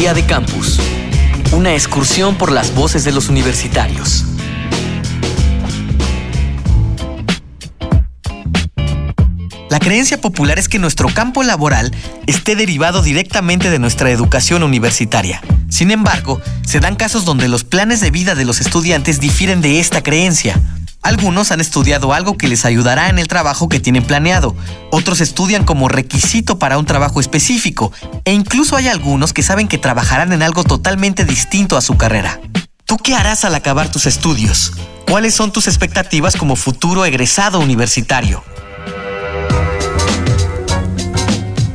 Día de Campus. Una excursión por las voces de los universitarios. La creencia popular es que nuestro campo laboral esté derivado directamente de nuestra educación universitaria. Sin embargo, se dan casos donde los planes de vida de los estudiantes difieren de esta creencia. Algunos han estudiado algo que les ayudará en el trabajo que tienen planeado, otros estudian como requisito para un trabajo específico, e incluso hay algunos que saben que trabajarán en algo totalmente distinto a su carrera. ¿Tú qué harás al acabar tus estudios? ¿Cuáles son tus expectativas como futuro egresado universitario?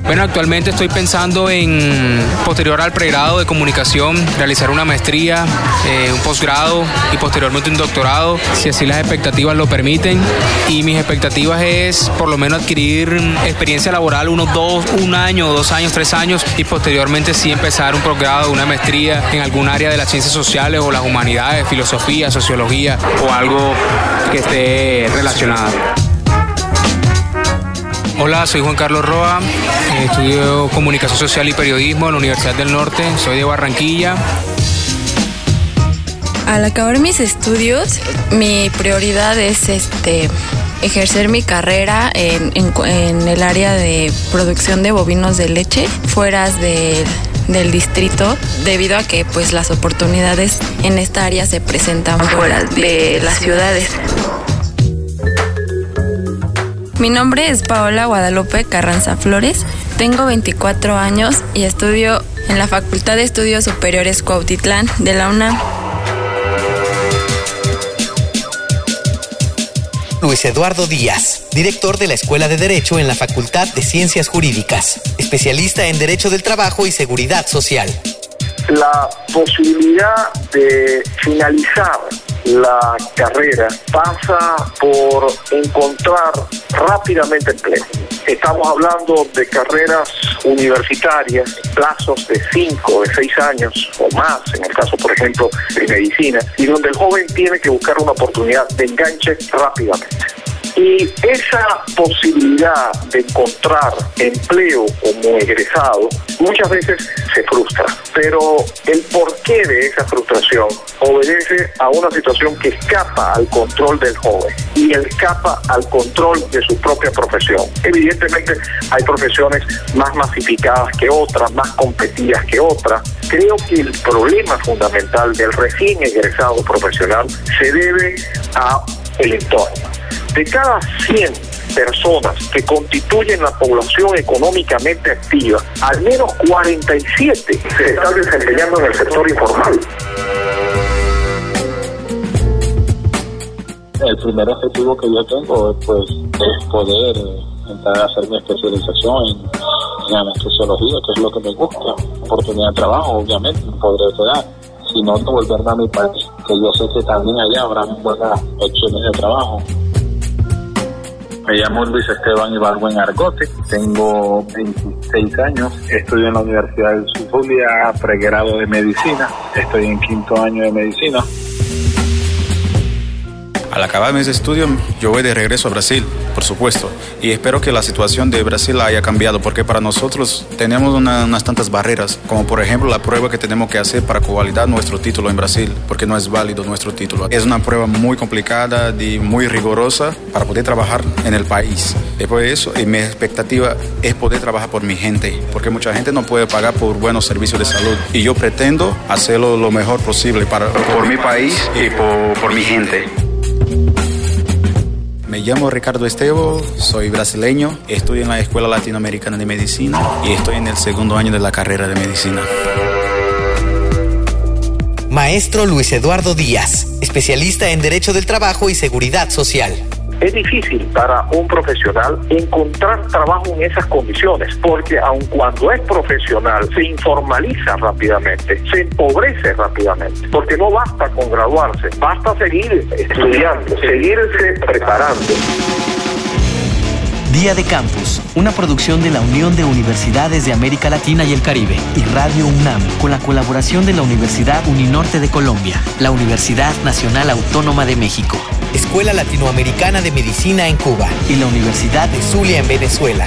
Bueno, actualmente estoy pensando en, posterior al pregrado de comunicación, realizar una maestría, eh, un posgrado y posteriormente un doctorado, si así las expectativas lo permiten. Y mis expectativas es por lo menos adquirir experiencia laboral unos dos, un año, dos años, tres años y posteriormente sí empezar un posgrado, una maestría en algún área de las ciencias sociales o las humanidades, filosofía, sociología o algo que esté relacionado. Hola, soy Juan Carlos Roa, eh, estudio comunicación social y periodismo en la Universidad del Norte, soy de Barranquilla. Al acabar mis estudios, mi prioridad es este ejercer mi carrera en, el área de producción de bovinos de leche fuera del distrito debido a que pues las oportunidades en esta área se presentan fuera de las ciudades. Mi nombre es Paola Guadalupe Carranza Flores, tengo 24 años y estudio en la Facultad de Estudios Superiores Cuautitlán de la UNAM. Luis Eduardo Díaz, director de la Escuela de Derecho en la Facultad de Ciencias Jurídicas, especialista en Derecho del Trabajo y Seguridad Social. La posibilidad de finalizar la carrera pasa por encontrar rápidamente empleo. Estamos hablando de carreras universitarias, plazos de 5, de 6 años o más, en el caso, por ejemplo, de medicina, y donde el joven tiene que buscar una oportunidad de enganche rápidamente. Y esa posibilidad de encontrar empleo como egresado muchas veces se frustra, pero el porqué de esa frustración obedece a una situación que escapa al control del joven y escapa al control de su propia profesión. Evidentemente hay profesiones más masificadas que otras, más competidas que otras. Creo que el problema fundamental del recién egresado profesional se debe a el entorno de cada 100 personas que constituyen la población económicamente activa, al menos 47 se están desempeñando en el sector informal. El primer objetivo que yo tengo pues, es poder eh, entrar a hacer mi especialización en, en anestesiología, que es lo que me gusta. Oportunidad de trabajo, obviamente, no podré quedar, sino no volverme a mi país, que yo sé que también allá habrá buenas opciones de trabajo. Me llamo Luis Esteban Ibargüen Argote, tengo 26 años, estudio en la Universidad de Zulia, pregrado de medicina, estoy en quinto año de medicina. Al acabar mis estudios, yo voy de regreso a Brasil, por supuesto, y espero que la situación de Brasil haya cambiado, porque para nosotros tenemos unas tantas barreras, como por ejemplo la prueba que tenemos que hacer para convalidar nuestro título en Brasil, porque no es válido nuestro título. Es una prueba muy complicada y muy rigurosa para poder trabajar en el país. Después de eso, mi expectativa es poder trabajar por mi gente, porque mucha gente no puede pagar por buenos servicios de salud, y yo pretendo hacerlo lo mejor posible para, por mi país y por, por mi gente. Me llamo Ricardo Estevo, soy brasileño, estudio en la Escuela Latinoamericana de Medicina y estoy en el segundo año de la carrera de medicina. Maestro Luis Eduardo Díaz, especialista en Derecho del Trabajo y Seguridad Social. Es difícil para un profesional encontrar trabajo en esas condiciones, porque aun cuando es profesional, se informaliza rápidamente, se empobrece rápidamente, porque no basta con graduarse, basta seguir estudiando, seguirse preparando. Día de Campus, una producción de la Unión de Universidades de América Latina y el Caribe y Radio UNAM, con la colaboración de la Universidad Uninorte de Colombia, la Universidad Nacional Autónoma de México, Escuela Latinoamericana de Medicina en Cuba y la Universidad de Zulia en Venezuela.